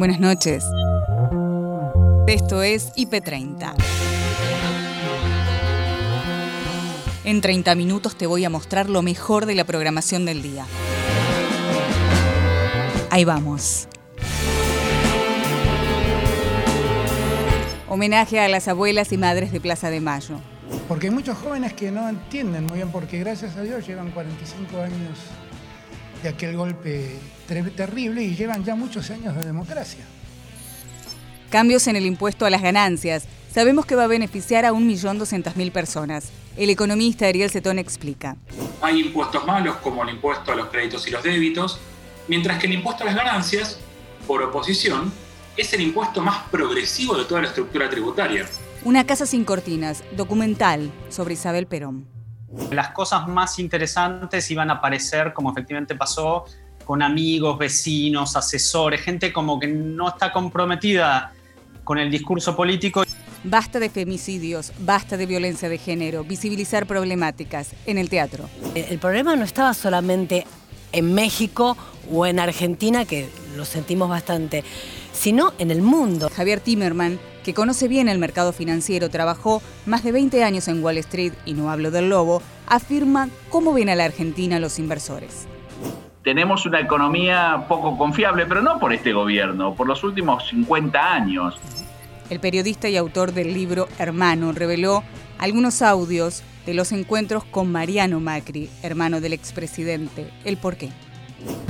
Buenas noches. Esto es IP30. En 30 minutos te voy a mostrar lo mejor de la programación del día. Ahí vamos. Homenaje a las abuelas y madres de Plaza de Mayo. Porque hay muchos jóvenes que no entienden muy bien, porque gracias a Dios llevan 45 años de aquel golpe terrible y llevan ya muchos años de democracia. Cambios en el impuesto a las ganancias. Sabemos que va a beneficiar a 1.200.000 personas. El economista Ariel Cetón explica. Hay impuestos malos como el impuesto a los créditos y los débitos, mientras que el impuesto a las ganancias, por oposición, es el impuesto más progresivo de toda la estructura tributaria. Una casa sin cortinas, documental sobre Isabel Perón. Las cosas más interesantes iban a aparecer, como efectivamente pasó, con amigos, vecinos, asesores, gente como que no está comprometida con el discurso político. Basta de femicidios, basta de violencia de género, visibilizar problemáticas en el teatro. El problema no estaba solamente en México o en Argentina, que lo sentimos bastante, sino en el mundo. Javier Timerman que conoce bien el mercado financiero, trabajó más de 20 años en Wall Street y no hablo del lobo, afirma cómo ven a la Argentina los inversores. Tenemos una economía poco confiable, pero no por este gobierno, por los últimos 50 años. El periodista y autor del libro Hermano reveló algunos audios de los encuentros con Mariano Macri, hermano del expresidente. El por qué.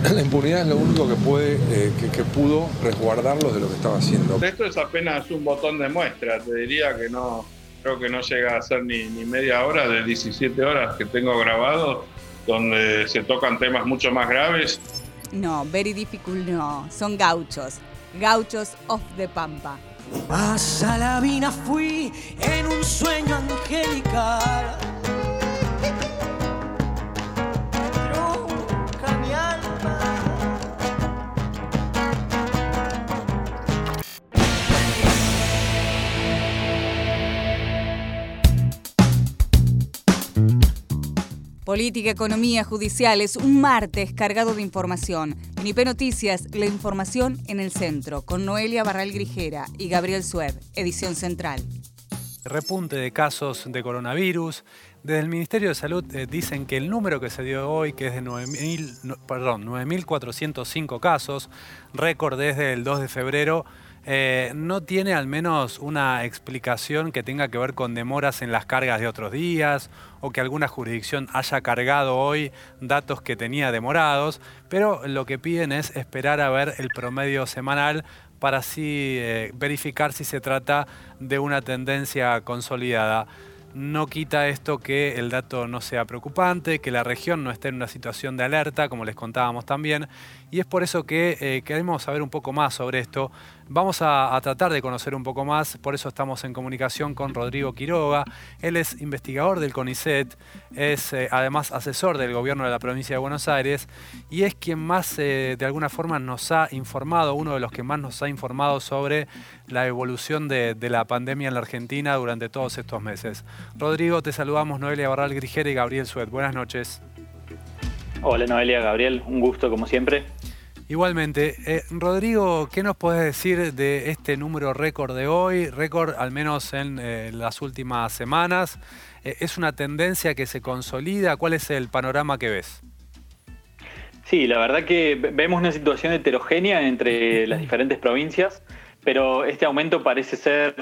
La impunidad es lo único que puede, eh, que, pudo resguardarlos de lo que estaba haciendo. Esto es apenas un botón de muestra, te diría que no, creo que no llega a ser ni, ni media hora de 17 horas que tengo grabado, donde se tocan temas mucho más graves. No, very difficult no, son gauchos, gauchos of the pampa. A Salavina fui en un sueño angelical Política, economía, judiciales, un martes cargado de información. En IP Noticias, la información en el centro, con Noelia Barral Grijera y Gabriel Sued, edición central. Repunte de casos de coronavirus. Desde el Ministerio de Salud eh, dicen que el número que se dio hoy, que es de 9.405 casos, récord desde el 2 de febrero, eh, no tiene al menos una explicación que tenga que ver con demoras en las cargas de otros días o que alguna jurisdicción haya cargado hoy datos que tenía demorados, pero lo que piden es esperar a ver el promedio semanal para así eh, verificar si se trata de una tendencia consolidada. No quita esto que el dato no sea preocupante, que la región no esté en una situación de alerta, como les contábamos también, y es por eso que eh, queremos saber un poco más sobre esto. Vamos a, tratar de conocer un poco más, por eso estamos en comunicación con Rodrigo Quiroga. Él es investigador del CONICET, es eh, además asesor del gobierno de la provincia de Buenos Aires y es quien más eh, de alguna forma nos ha informado, uno de los que más nos ha informado sobre la evolución de, la pandemia en la Argentina durante todos estos meses. Rodrigo, te saludamos Noelia Barral Grigera y Gabriel Suet. Buenas noches. Hola Noelia, Gabriel, un gusto como siempre. Igualmente, eh, Rodrigo, ¿qué nos puedes decir de este número récord de hoy? Récord al menos en eh, las últimas semanas. Eh, ¿Es una tendencia que se consolida? ¿Cuál es el panorama que ves? Sí, la verdad que vemos una situación heterogénea entre las diferentes provincias, pero este aumento parece ser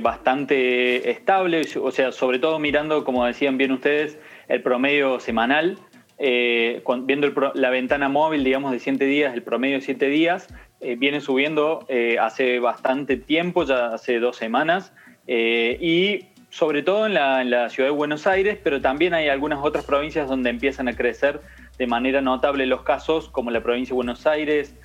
bastante estable, o sea, sobre todo mirando, como decían bien ustedes, el promedio semanal eh, viendo la ventana móvil, digamos, de 7 días, el promedio de 7 días, eh, viene subiendo eh, hace bastante tiempo, ya hace dos semanas, y sobre todo en la, ciudad de Buenos Aires, pero también hay algunas otras provincias donde empiezan a crecer de manera notable los casos, como la provincia de Buenos Aires,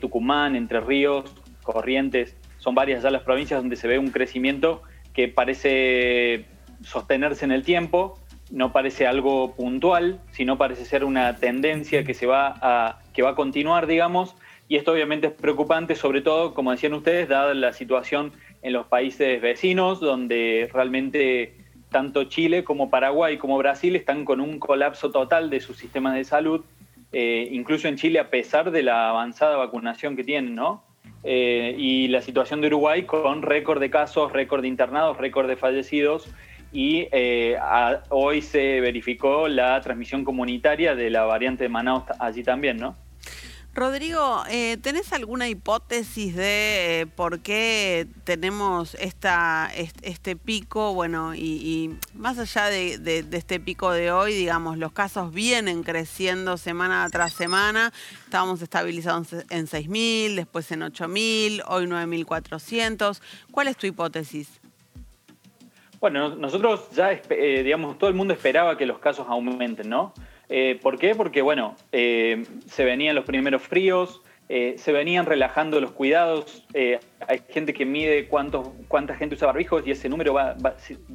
Tucumán, Entre Ríos, Corrientes, son varias ya las provincias donde se ve un crecimiento que parece sostenerse en el tiempo, no parece algo puntual, sino parece ser una tendencia que se va a, que va a continuar, digamos, y esto obviamente es preocupante, sobre todo, como decían ustedes, dada la situación en los países vecinos, donde realmente tanto Chile como Paraguay como Brasil están con un colapso total de sus sistemas de salud, eh, incluso en Chile a pesar de la avanzada vacunación que tienen, ¿no? eh, y la situación de Uruguay con récord de casos, récord de internados, récord de fallecidos y eh, hoy se verificó la transmisión comunitaria de la variante de Manaus allí también, ¿no? Rodrigo, eh, ¿tenés alguna hipótesis de eh, por qué tenemos esta, este pico? Bueno, y, más allá de, este pico de hoy, digamos, los casos vienen creciendo semana tras semana. Estábamos estabilizados en 6.000, después en 8.000, hoy 9.400. ¿Cuál es tu hipótesis? Bueno, nosotros ya, eh, digamos, todo el mundo esperaba que los casos aumenten, ¿no? Eh, ¿Por qué? Porque, bueno, eh, se venían los primeros fríos, se venían relajando los cuidados, hay gente que mide cuánto, cuánta gente usa barbijos y ese número va,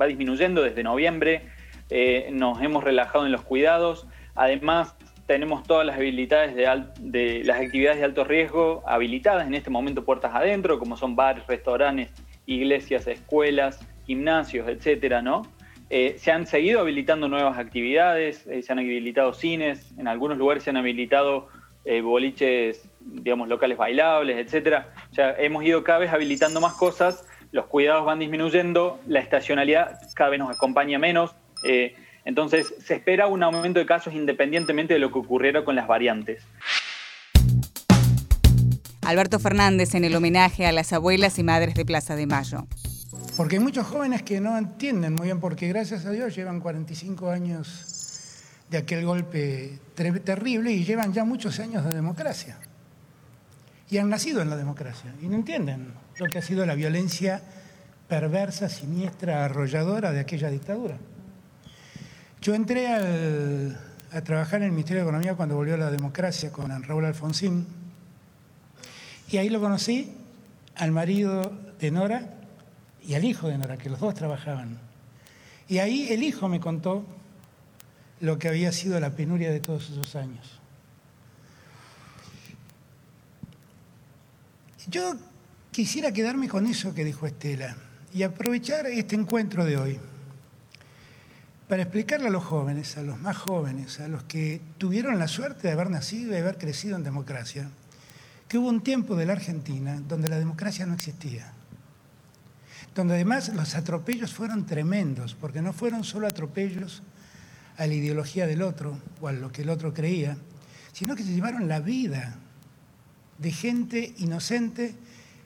disminuyendo desde noviembre, nos hemos relajado en los cuidados, además tenemos todas las habilidades de, de, las actividades de alto riesgo habilitadas en este momento puertas adentro, como son bares, restaurantes, iglesias, escuelas, gimnasios, etcétera, ¿no? Eh, se han seguido habilitando nuevas actividades, eh, se han habilitado cines, en algunos lugares se han habilitado eh, boliches, digamos, locales bailables, etcétera. O sea, hemos ido cada vez habilitando más cosas, los cuidados van disminuyendo, la estacionalidad cada vez nos acompaña menos. entonces, se espera un aumento de casos independientemente de lo que ocurriera con las variantes. Alberto Fernández en el homenaje a las abuelas y madres de Plaza de Mayo. Porque hay muchos jóvenes que no entienden muy bien, porque gracias a Dios llevan 45 años de aquel golpe terrible y llevan ya muchos años de democracia. Y han nacido en la democracia y no entienden lo que ha sido la violencia perversa, siniestra, arrolladora de aquella dictadura. Yo entré a trabajar en el Ministerio de Economía cuando volvió la democracia con Raúl Alfonsín y ahí lo conocí al marido de Nora y al hijo de Nora, que los dos trabajaban. Y ahí el hijo me contó lo que había sido la penuria de todos esos años. Yo quisiera quedarme con eso que dijo Estela y aprovechar este encuentro de hoy para explicarle a los jóvenes, a los más jóvenes, a los que tuvieron la suerte de haber nacido y haber crecido en democracia, que hubo un tiempo de la Argentina donde la democracia no existía donde además los atropellos fueron tremendos, porque no fueron solo atropellos a la ideología del otro o a lo que el otro creía, sino que se llevaron la vida de gente inocente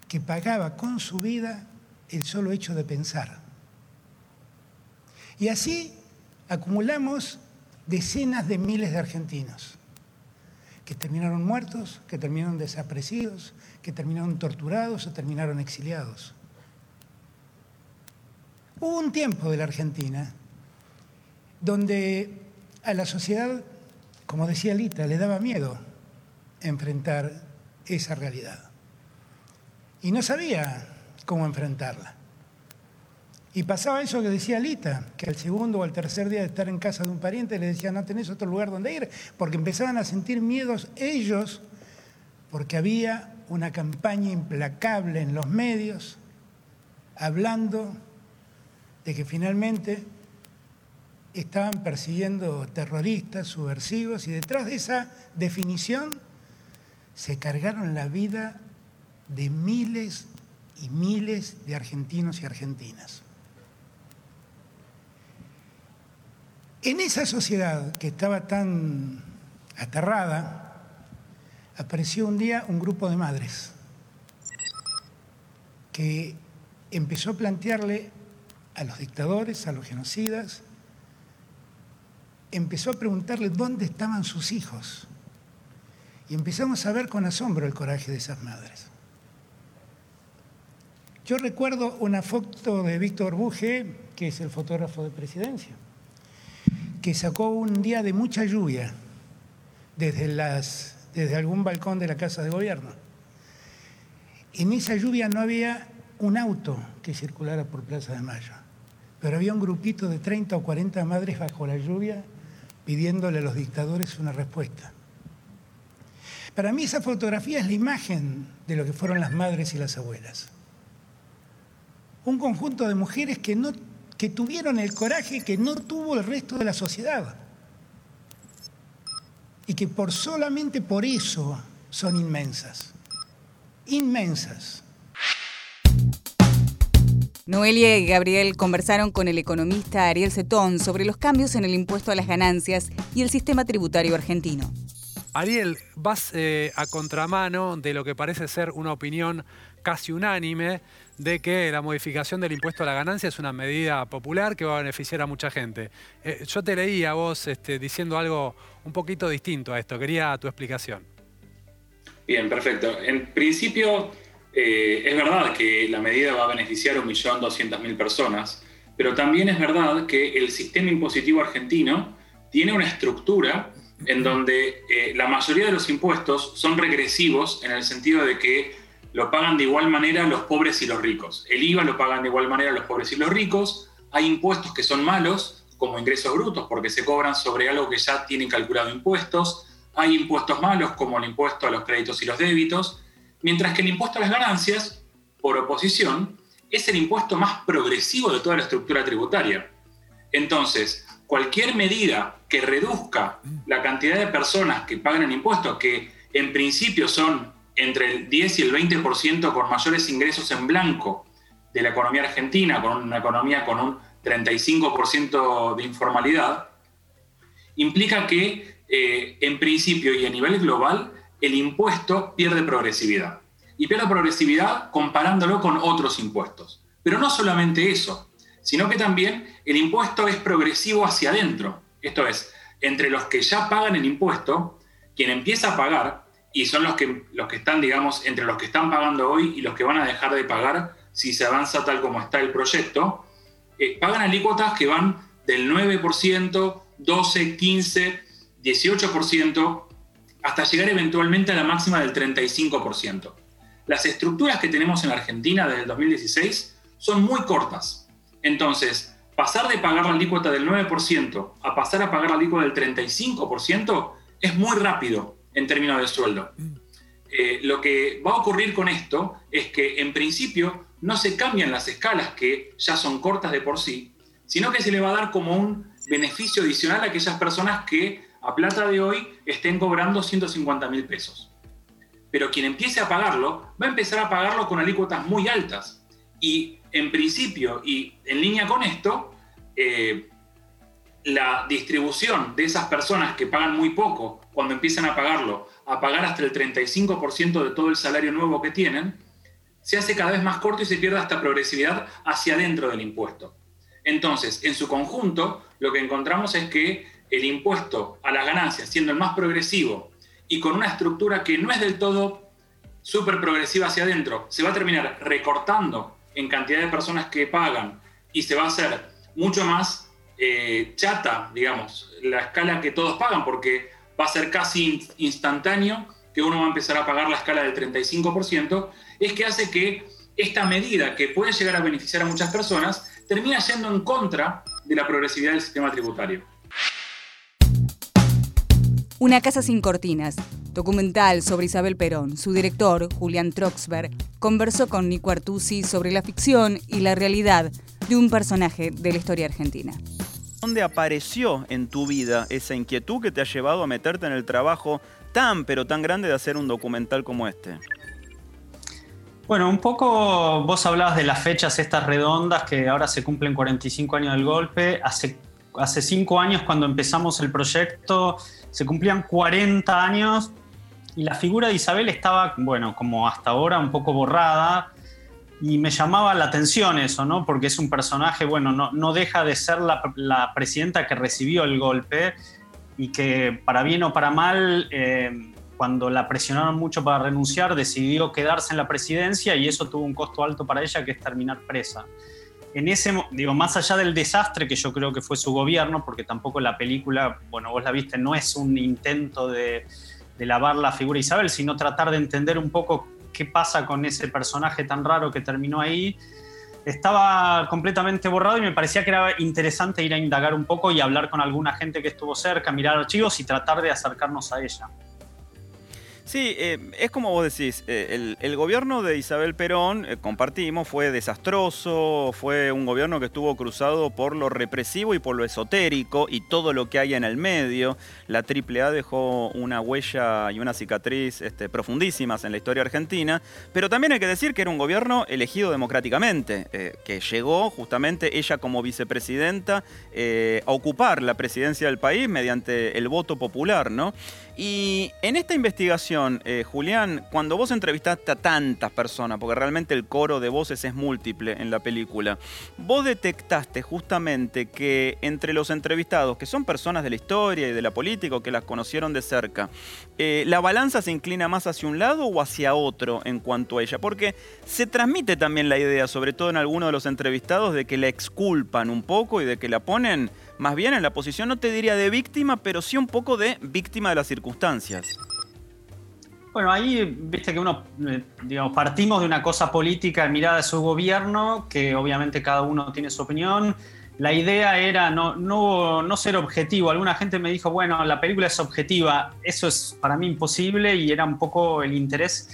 que pagaba con su vida el solo hecho de pensar. Y así acumulamos decenas de miles de argentinos que terminaron muertos, que terminaron desaparecidos, que terminaron torturados o terminaron exiliados. Hubo un tiempo de la Argentina donde a la sociedad, como decía Lita, le daba miedo enfrentar esa realidad. Y no sabía cómo enfrentarla. Y pasaba eso que decía Lita, que al segundo o al tercer día de estar en casa de un pariente le decía, no tenés otro lugar donde ir, porque empezaban a sentir miedos ellos, porque había una campaña implacable en los medios, hablando de que finalmente estaban persiguiendo terroristas, subversivos, y detrás de esa definición se cargaron la vida de miles y miles de argentinos y argentinas. En esa sociedad que estaba tan aterrada, apareció un día un grupo de madres que empezó a plantearle a los dictadores, a los genocidas, empezó a preguntarle dónde estaban sus hijos. Y empezamos a ver con asombro el coraje de esas madres. Yo recuerdo una foto de Víctor Buge, que es el fotógrafo de presidencia, que sacó un día de mucha lluvia desde, desde algún balcón de la Casa de Gobierno. En esa lluvia no había un auto que circulara por Plaza de Mayo pero había un grupito de 30 o 40 madres bajo la lluvia pidiéndole a los dictadores una respuesta. Para mí esa fotografía es la imagen de lo que fueron las madres y las abuelas. Un conjunto de mujeres que, no, que tuvieron el coraje que no tuvo el resto de la sociedad. Y que por solamente por eso son inmensas. inmensas. Noelia y Gabriel conversaron con el economista Ariel Cetón sobre los cambios en el impuesto a las ganancias y el sistema tributario argentino. Ariel, vas eh, a contramano de lo que parece ser una opinión casi unánime de que la modificación del impuesto a la ganancia es una medida popular que va a beneficiar a mucha gente. Eh, yo te leí a vos este, diciendo algo un poquito distinto a esto. Quería tu explicación. Bien, perfecto. En principio, eh, es verdad que la medida va a beneficiar a 1.200.000 personas, pero también es verdad que el sistema impositivo argentino tiene una estructura en donde eh, la mayoría de los impuestos son regresivos en el sentido de que lo pagan de igual manera los pobres y los ricos. El IVA lo pagan de igual manera los pobres y los ricos. Hay impuestos que son malos, como ingresos brutos, porque se cobran sobre algo que ya tienen calculado impuestos. Hay impuestos malos, como el impuesto a los créditos y los débitos. Mientras que el impuesto a las ganancias, por oposición, es el impuesto más progresivo de toda la estructura tributaria. Entonces, cualquier medida que reduzca la cantidad de personas que pagan el impuesto, que en principio son entre el 10 y el 20% con mayores ingresos en blanco de la economía argentina, con una economía con un 35% de informalidad, implica que eh, en principio y a nivel global el impuesto pierde progresividad. Y pierde progresividad comparándolo con otros impuestos. Pero no solamente eso, sino que también el impuesto es progresivo hacia adentro. Esto es, entre los que ya pagan el impuesto, quien empieza a pagar, y son los que, los que están, digamos, entre los que están pagando hoy y los que van a dejar de pagar si se avanza tal como está el proyecto, eh, pagan alícuotas que van del 9%, 12, 15, 18%, hasta llegar eventualmente a la máxima del 35%. Las estructuras que tenemos en Argentina desde el 2016 son muy cortas. Entonces, pasar de pagar la alícuota del 9% a pasar a pagar la alícuota del 35% es muy rápido en términos de sueldo. Eh, lo que va a ocurrir con esto es que en principio no se cambian las escalas que ya son cortas de por sí, sino que se le va a dar como un beneficio adicional a aquellas personas que a plata de hoy estén cobrando 150 mil pesos. Pero quien empiece a pagarlo va a empezar a pagarlo con alícuotas muy altas. Y en principio y en línea con esto, eh, la distribución de esas personas que pagan muy poco cuando empiezan a pagarlo, a pagar hasta el 35% de todo el salario nuevo que tienen, se hace cada vez más corto y se pierde hasta progresividad hacia adentro del impuesto. Entonces, en su conjunto, lo que encontramos es que el impuesto a las ganancias, siendo el más progresivo y con una estructura que no es del todo súper progresiva hacia adentro, se va a terminar recortando en cantidad de personas que pagan y se va a hacer mucho más eh, chata, digamos, la escala que todos pagan, porque va a ser casi instantáneo que uno va a empezar a pagar la escala del 35%, es que hace que esta medida, que puede llegar a beneficiar a muchas personas, termina yendo en contra de la progresividad del sistema tributario. Una casa sin cortinas, documental sobre Isabel Perón. Su director, Julián Troxberg, conversó con Nico Artusi sobre la ficción y la realidad de un personaje de la historia argentina. ¿Dónde apareció en tu vida esa inquietud que te ha llevado a meterte en el trabajo tan pero tan grande de hacer un documental como este? Bueno, un poco vos hablabas de las fechas estas redondas que ahora se cumplen 45 años del golpe. Hace, hace cinco años cuando empezamos el proyecto se cumplían 40 años y la figura de Isabel estaba, bueno, como hasta ahora un poco borrada y me llamaba la atención eso, ¿no? Porque es un personaje, bueno, no, deja de ser la, la, presidenta que recibió el golpe y que para bien o para mal, eh, cuando la presionaron mucho para renunciar, decidió quedarse en la presidencia y eso tuvo un costo alto para ella, que es terminar presa. En ese, digo, más allá del desastre que yo creo que fue su gobierno, porque tampoco la película, bueno, vos la viste, no es un intento de, lavar la figura de Isabel, sino tratar de entender un poco qué pasa con ese personaje tan raro que terminó ahí. Estaba completamente borrado y me parecía que era interesante ir a indagar un poco y hablar con alguna gente que estuvo cerca, mirar archivos y tratar de acercarnos a ella. Sí, eh, es como vos decís, eh, el, gobierno de Isabel Perón, eh, compartimos, fue desastroso, fue un gobierno que estuvo cruzado por lo represivo y por lo esotérico y todo lo que hay en el medio. La AAA dejó una huella y una cicatriz este, profundísimas en la historia argentina, pero también hay que decir que era un gobierno elegido democráticamente, que llegó justamente ella como vicepresidenta a ocupar la presidencia del país mediante el voto popular, ¿no? Y en esta investigación, eh, Julián, cuando vos entrevistaste a tantas personas, porque realmente el coro de voces es múltiple en la película, vos detectaste justamente que entre los entrevistados, que son personas de la historia y de la política o que las conocieron de cerca, eh, la balanza se inclina más hacia un lado o hacia otro en cuanto a ella, porque se transmite también la idea, sobre todo en algunos de los entrevistados, de que la exculpan un poco y de que la ponen más bien en la posición, no te diría de víctima, pero sí un poco de víctima de las circunstancias. Bueno, ahí viste que uno, eh, digamos, partimos de una cosa política mirada de su gobierno, que obviamente cada uno tiene su opinión. La idea era no, ser objetivo. Alguna gente me dijo, bueno, la película es objetiva. Eso es para mí imposible y era un poco el interés,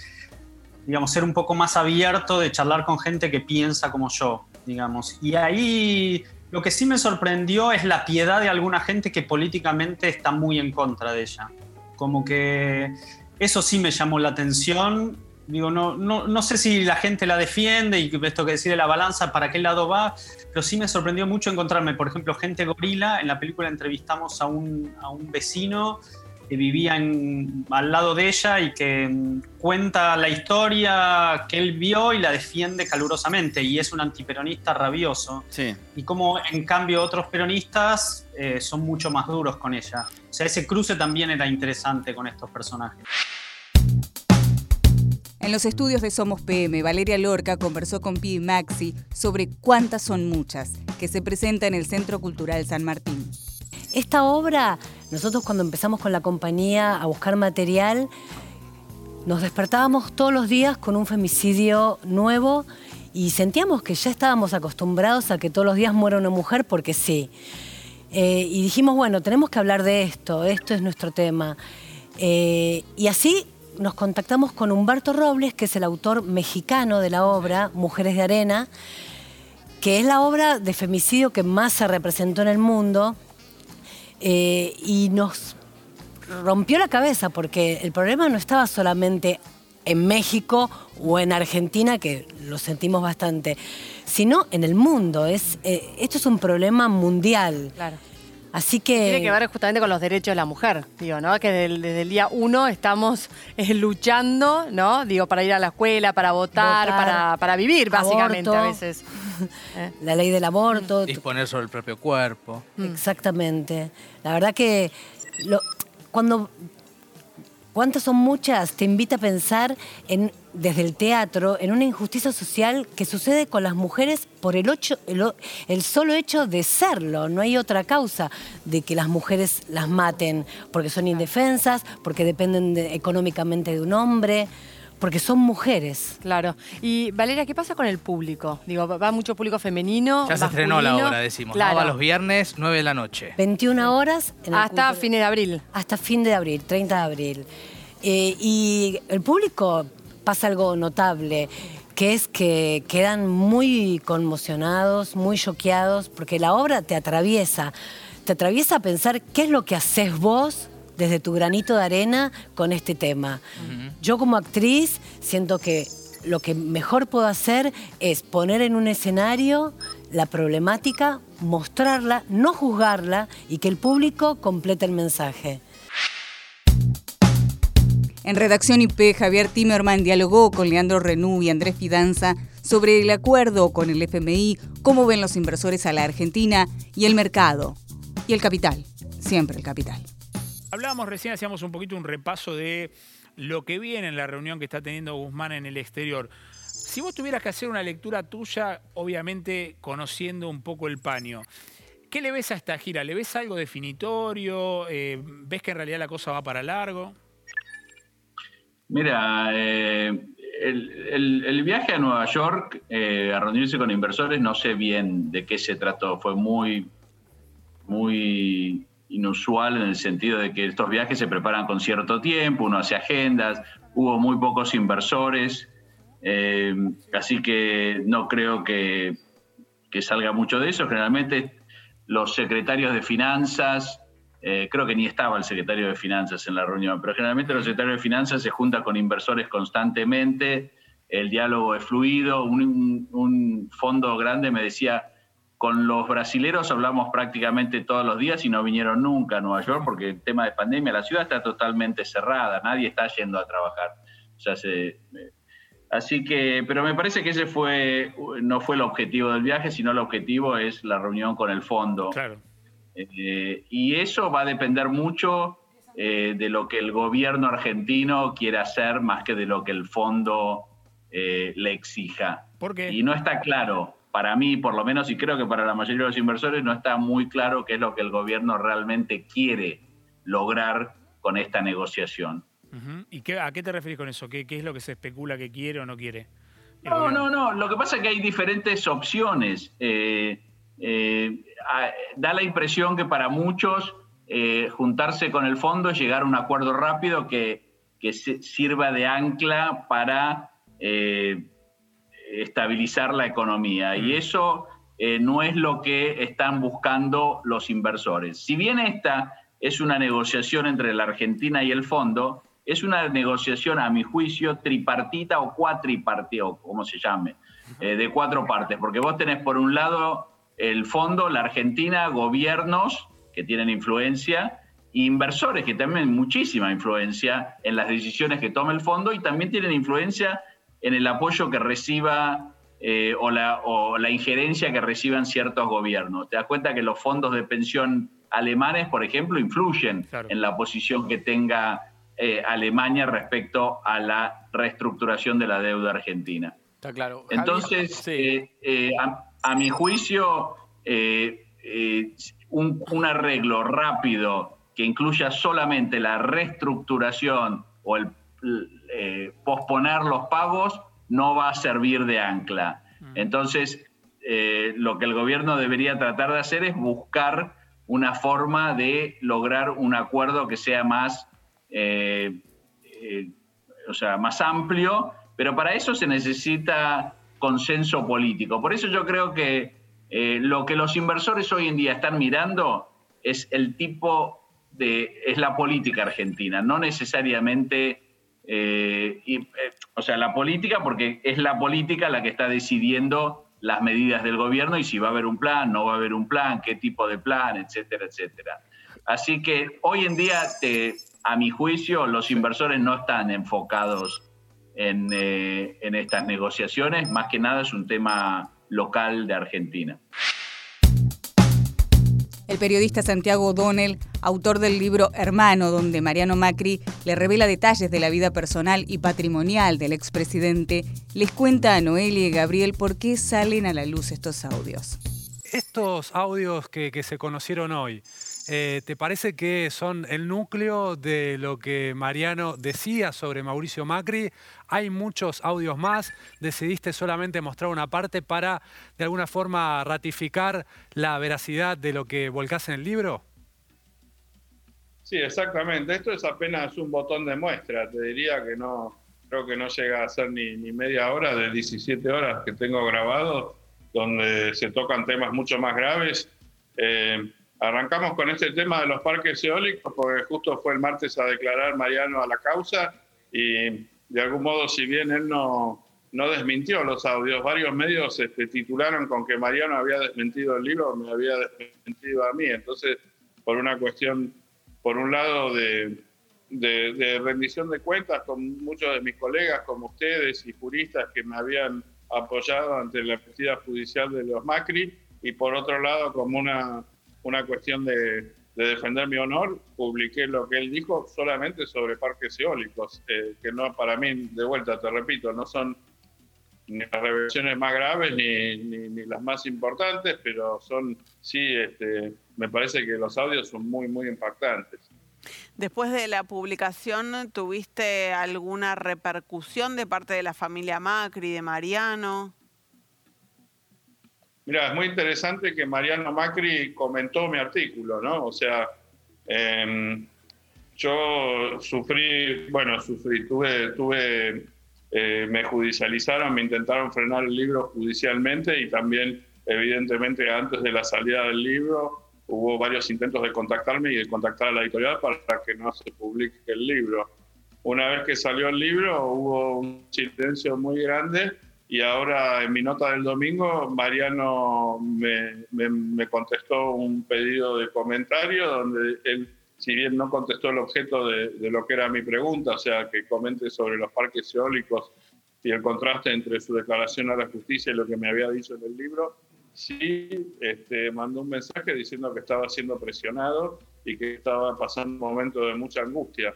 digamos, ser un poco más abierto de charlar con gente que piensa como yo, digamos. Y ahí lo que sí me sorprendió es la piedad de alguna gente que políticamente está muy en contra de ella. Como que eso sí me llamó la atención. Digo, no, no, sé si la gente la defiende y esto que decide la balanza, para qué lado va, pero sí me sorprendió mucho encontrarme, por ejemplo, gente gorila. En la película entrevistamos a un, a un vecino que vivía al lado de ella y que mm, cuenta la historia que él vio y la defiende calurosamente y es un antiperonista rabioso. Sí. Y como en cambio otros peronistas eh, son mucho más duros con ella. O sea, ese cruce también era interesante con estos personajes. En los estudios de Somos PM, Valeria Lorca conversó con Pi Maxi sobre Cuántas son muchas, que se presenta en el Centro Cultural San Martín. Esta obra, nosotros cuando empezamos con la compañía a buscar material, nos despertábamos todos los días con un femicidio nuevo y sentíamos que ya estábamos acostumbrados a que todos los días muera una mujer porque sí. Eh, y dijimos, bueno, tenemos que hablar de esto, esto es nuestro tema. Eh, y así nos contactamos con Humberto Robles, que es el autor mexicano de la obra Mujeres de Arena, que es la obra de femicidio que más se representó en el mundo eh, y nos rompió la cabeza porque el problema no estaba solamente en México o en Argentina, que lo sentimos bastante, sino en el mundo. Es, eh, esto es un problema mundial. Claro. Así que... Tiene que ver justamente con los derechos de la mujer, digo, ¿no? Que desde, el día uno estamos eh, luchando, ¿no? Digo, para ir a la escuela, para votar, para, vivir, básicamente, a veces. Eh. La ley del aborto. Disponer sobre el propio cuerpo. Mm. Exactamente. La verdad que cuando ¿Cuántas son muchas? Te invita a pensar en, desde el teatro en una injusticia social que sucede con las mujeres por el, el, solo hecho de serlo. No hay otra causa de que las mujeres las maten, porque son indefensas, porque dependen económicamente de un hombre porque son mujeres. Claro. Y Valeria, ¿qué pasa con el público? Digo, va mucho público femenino. Ya se estrenó la obra, decimos. Claro. Va los viernes, 9 de la noche. 21 horas. Hasta fines de abril. Hasta fin de abril, 30 de abril. Eh, y el público pasa algo notable que es que quedan muy conmocionados, muy choqueados, porque la obra te atraviesa, te atraviesa a pensar qué es lo que haces vos desde tu granito de arena con este tema. Yo como actriz siento que lo que mejor puedo hacer es poner en un escenario la problemática, mostrarla, no juzgarla y que el público complete el mensaje. En redacción IP, Javier Timerman dialogó con Leandro Renú y Andrés Fidanza sobre el acuerdo con el FMI, cómo ven los inversores a la Argentina y el mercado. Y el capital, siempre el capital. Hablábamos recién, hacíamos un poquito un repaso de lo que viene en la reunión que está teniendo Guzmán en el exterior. Si vos tuvieras que hacer una lectura tuya, obviamente conociendo un poco el paño, ¿qué le ves a esta gira? ¿Le ves algo definitorio? Eh, ¿Ves que en realidad la cosa va para largo? Mira, eh, el, viaje a Nueva York eh, a reunirse con inversores, no sé bien de qué se trató, fue muy, muy inusual en el sentido de que estos viajes se preparan con cierto tiempo, uno hace agendas, hubo muy pocos inversores, eh, así que no creo que, que, salga mucho de eso. Generalmente los secretarios de finanzas, eh, creo que ni estaba el secretario de finanzas en la reunión, pero generalmente los secretarios de finanzas se juntan con inversores constantemente, el diálogo es fluido, un, un fondo grande me decía, con los brasileros hablamos prácticamente todos los días y no vinieron nunca a Nueva York porque el tema de pandemia, la ciudad está totalmente cerrada, nadie está yendo a trabajar. Eh, así que, pero me parece que ese fue, no fue el objetivo del viaje, sino el objetivo es la reunión con el fondo. Claro. Eh, y eso va a depender mucho eh, de lo que el gobierno argentino quiera hacer más que de lo que el fondo le exija. ¿Por qué? Y no está claro para mí, por lo menos, y creo que para la mayoría de los inversores, no está muy claro qué es lo que el gobierno realmente quiere lograr con esta negociación. ¿Y qué, a qué te referís con eso? ¿Qué, es lo que se especula que quiere o no quiere? No, no, no. Lo que pasa es que hay diferentes opciones. Eh, eh, da la impresión que para muchos eh, juntarse con el fondo es llegar a un acuerdo rápido que, que sirva de ancla para estabilizar la economía. Y mm. eso eh, no es lo que están buscando los inversores. Si bien esta es una negociación entre la Argentina y el fondo, es una negociación, a mi juicio, tripartita o cuatripartita, o como se llame, eh, de cuatro partes, porque vos tenés por un lado el fondo, la Argentina, gobiernos que tienen influencia, inversores que tienen muchísima influencia en las decisiones que toma el fondo y también tienen influencia en el apoyo que reciba eh, o, la, o, la, injerencia que reciban ciertos gobiernos. Te das cuenta que los fondos de pensión alemanes, por ejemplo, influyen en la posición que tenga eh, Alemania respecto a la reestructuración de la deuda argentina. Está claro. Entonces, eh, a, mi juicio, un, un arreglo rápido que incluya solamente la reestructuración o el eh, posponer los pagos no va a servir de ancla. Mm. Entonces, eh, lo que el gobierno debería tratar de hacer es buscar una forma de lograr un acuerdo que sea más, eh, o sea, más amplio, pero para eso se necesita consenso político. Por eso yo creo que lo que los inversores hoy en día están mirando es el tipo de, es la política argentina, no necesariamente eh, y, eh, o sea, la política, porque es la política la que está decidiendo las medidas del gobierno y si va a haber un plan, no va a haber un plan, qué tipo de plan, etcétera, etcétera. Así que hoy en día, a mi juicio, los inversores no están enfocados en, eh, en estas negociaciones, más que nada es un tema local de Argentina. El periodista Santiago O'Donnell, autor del libro Hermano, donde Mariano Macri le revela detalles de la vida personal y patrimonial del expresidente, les cuenta a Noelia y Gabriel por qué salen a la luz estos audios. Estos audios que, que se conocieron hoy, eh, ¿Te parece que son el núcleo de lo que Mariano decía sobre Mauricio Macri? Hay muchos audios más. Decidiste solamente mostrar una parte para, de alguna forma, ratificar la veracidad de lo que volcás en el libro. Sí, exactamente. Esto es apenas un botón de muestra. Te diría que no, creo que no llega a ser ni, media hora de 17 horas que tengo grabado, donde se tocan temas mucho más graves. Eh, Arrancamos con este tema de los parques eólicos porque justo fue el martes a declarar Mariano a la causa y de algún modo, si bien él no, no desmintió los audios, varios medios este, titularon con que Mariano había desmentido el libro, me había desmentido a mí. Entonces, por una cuestión, por un lado, de, de, rendición de cuentas con muchos de mis colegas como ustedes y juristas que me habían apoyado ante la justicia judicial de los Macri, y por otro lado, como una una cuestión de, defender mi honor, publiqué lo que él dijo solamente sobre parques eólicos, eh, que no para mí, de vuelta te repito, no son ni las revelaciones más graves ni, ni, las más importantes, pero son, sí, este, me parece que los audios son muy, muy impactantes. Después de la publicación, ¿tuviste alguna repercusión de parte de la familia Macri, de Mariano? Mira, es muy interesante que Mariano Macri comentó mi artículo, ¿no? O sea, Em, yo sufrí, bueno, sufrí, tuve, tuve eh, me judicializaron, me intentaron frenar el libro judicialmente y también, evidentemente, antes de la salida del libro, hubo varios intentos de contactarme y de contactar a la editorial para que no se publique el libro. Una vez que salió el libro, hubo un silencio muy grande y ahora en mi nota del domingo, Mariano me, me contestó un pedido de comentario donde él si bien no contestó el objeto de, lo que era mi pregunta, o sea, que comente sobre los parques eólicos y el contraste entre su declaración a la justicia y lo que me había dicho en el libro, sí este, mandó un mensaje diciendo que estaba siendo presionado y que estaba pasando un momento de mucha angustia.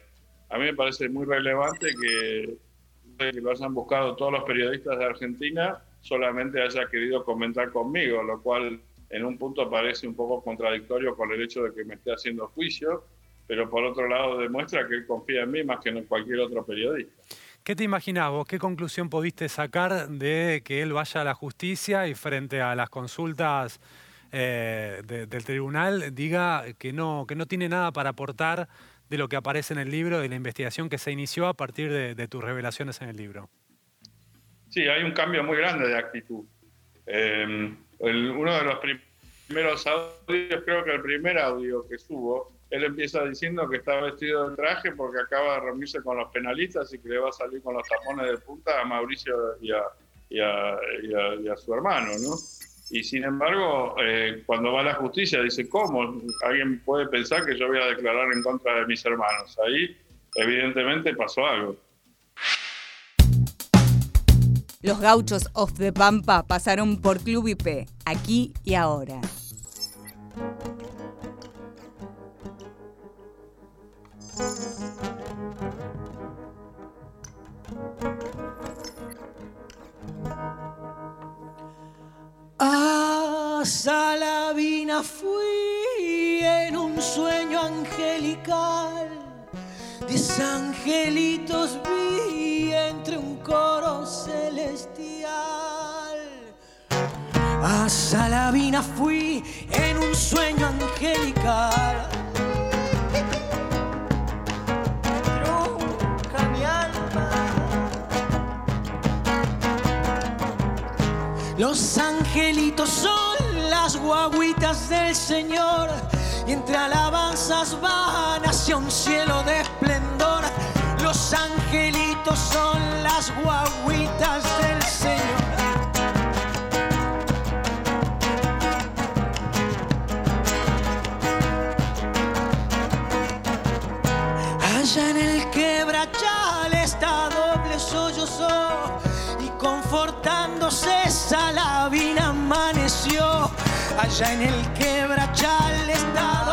A mí me parece muy relevante que, que lo hayan buscado todos los periodistas de Argentina solamente haya querido comentar conmigo, lo cual en un punto parece un poco contradictorio con el hecho de que me esté haciendo juicio, pero por otro lado demuestra que él confía en mí más que en cualquier otro periodista. ¿Qué te imaginás vos? ¿Qué conclusión pudiste sacar de que él vaya a la justicia y frente a las consultas eh, del tribunal diga que no, que no tiene nada para aportar de lo que aparece en el libro, de la investigación que se inició a partir de, tus revelaciones en el libro? Sí, hay un cambio muy grande de actitud. Eh, uno de los primeros audios, creo que el primer audio que subo, él empieza diciendo que está vestido de traje porque acaba de reunirse con los penalistas y que le va a salir con los tapones de punta a Mauricio y a, y a, su hermano, ¿no? Y sin embargo, eh, cuando va a la justicia dice, ¿cómo? Alguien puede pensar que yo voy a declarar en contra de mis hermanos. Ahí, evidentemente, pasó algo. Los gauchos of the Pampa pasaron por Club IP, aquí y ahora. A Salavina fui en un sueño angelical, desangelitos vi entre un coro celestial. A Salavina fui en un sueño angelical. Los angelitos son las guaguitas del Señor y entre alabanzas van hacia un cielo de esplendor. Los angelitos son las guaguitas del Señor. Allá en el quebrachal está doble sollozó y confortándose Salavina amaneció. Allá en el quebrachal está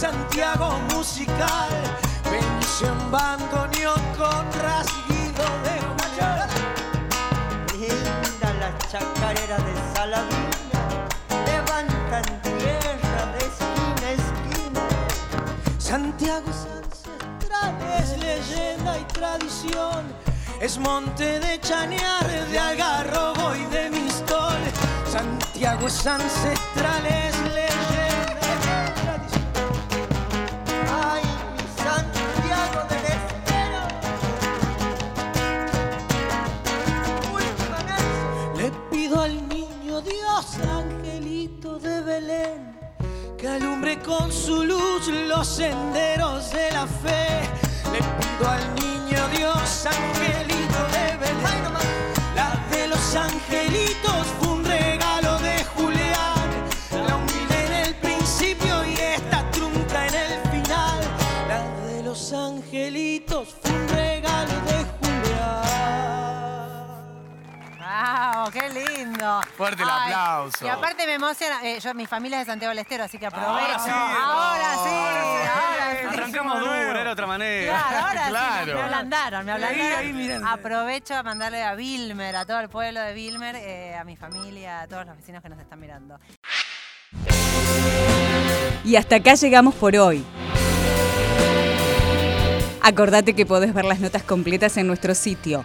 Santiago musical. En bandoneón con rasguido de Julián. Linda la chacarera de Saladina, levantan tierra de esquina a esquina. Santiago es ancestral, es leyenda y tradición. Es monte de chanear, de algarrobo y de mistol. Santiago es ancestral, es leyenda alumbre con su luz los senderos de la fe. Le pido al niño Dios, angelito de Belén, la de los angelitos lindo. Fuerte el Ay, aplauso. Y aparte me emociona, eh, yo, mi familia es de Santiago del Estero, así que aprovecho. Ahora sí. ahora sí, ahora sí. Arrancamos duro, era de otra manera. Claro, ahora Claro. sí, me ablandaron, me Ahí, ablandaron. ahí, mirando. Aprovecho a mandarle a Vilmer, a todo el pueblo de Vilmer, eh, a mi familia, a todos los vecinos que nos están mirando. Y hasta acá llegamos por hoy. Acordate que podés ver las notas completas en nuestro sitio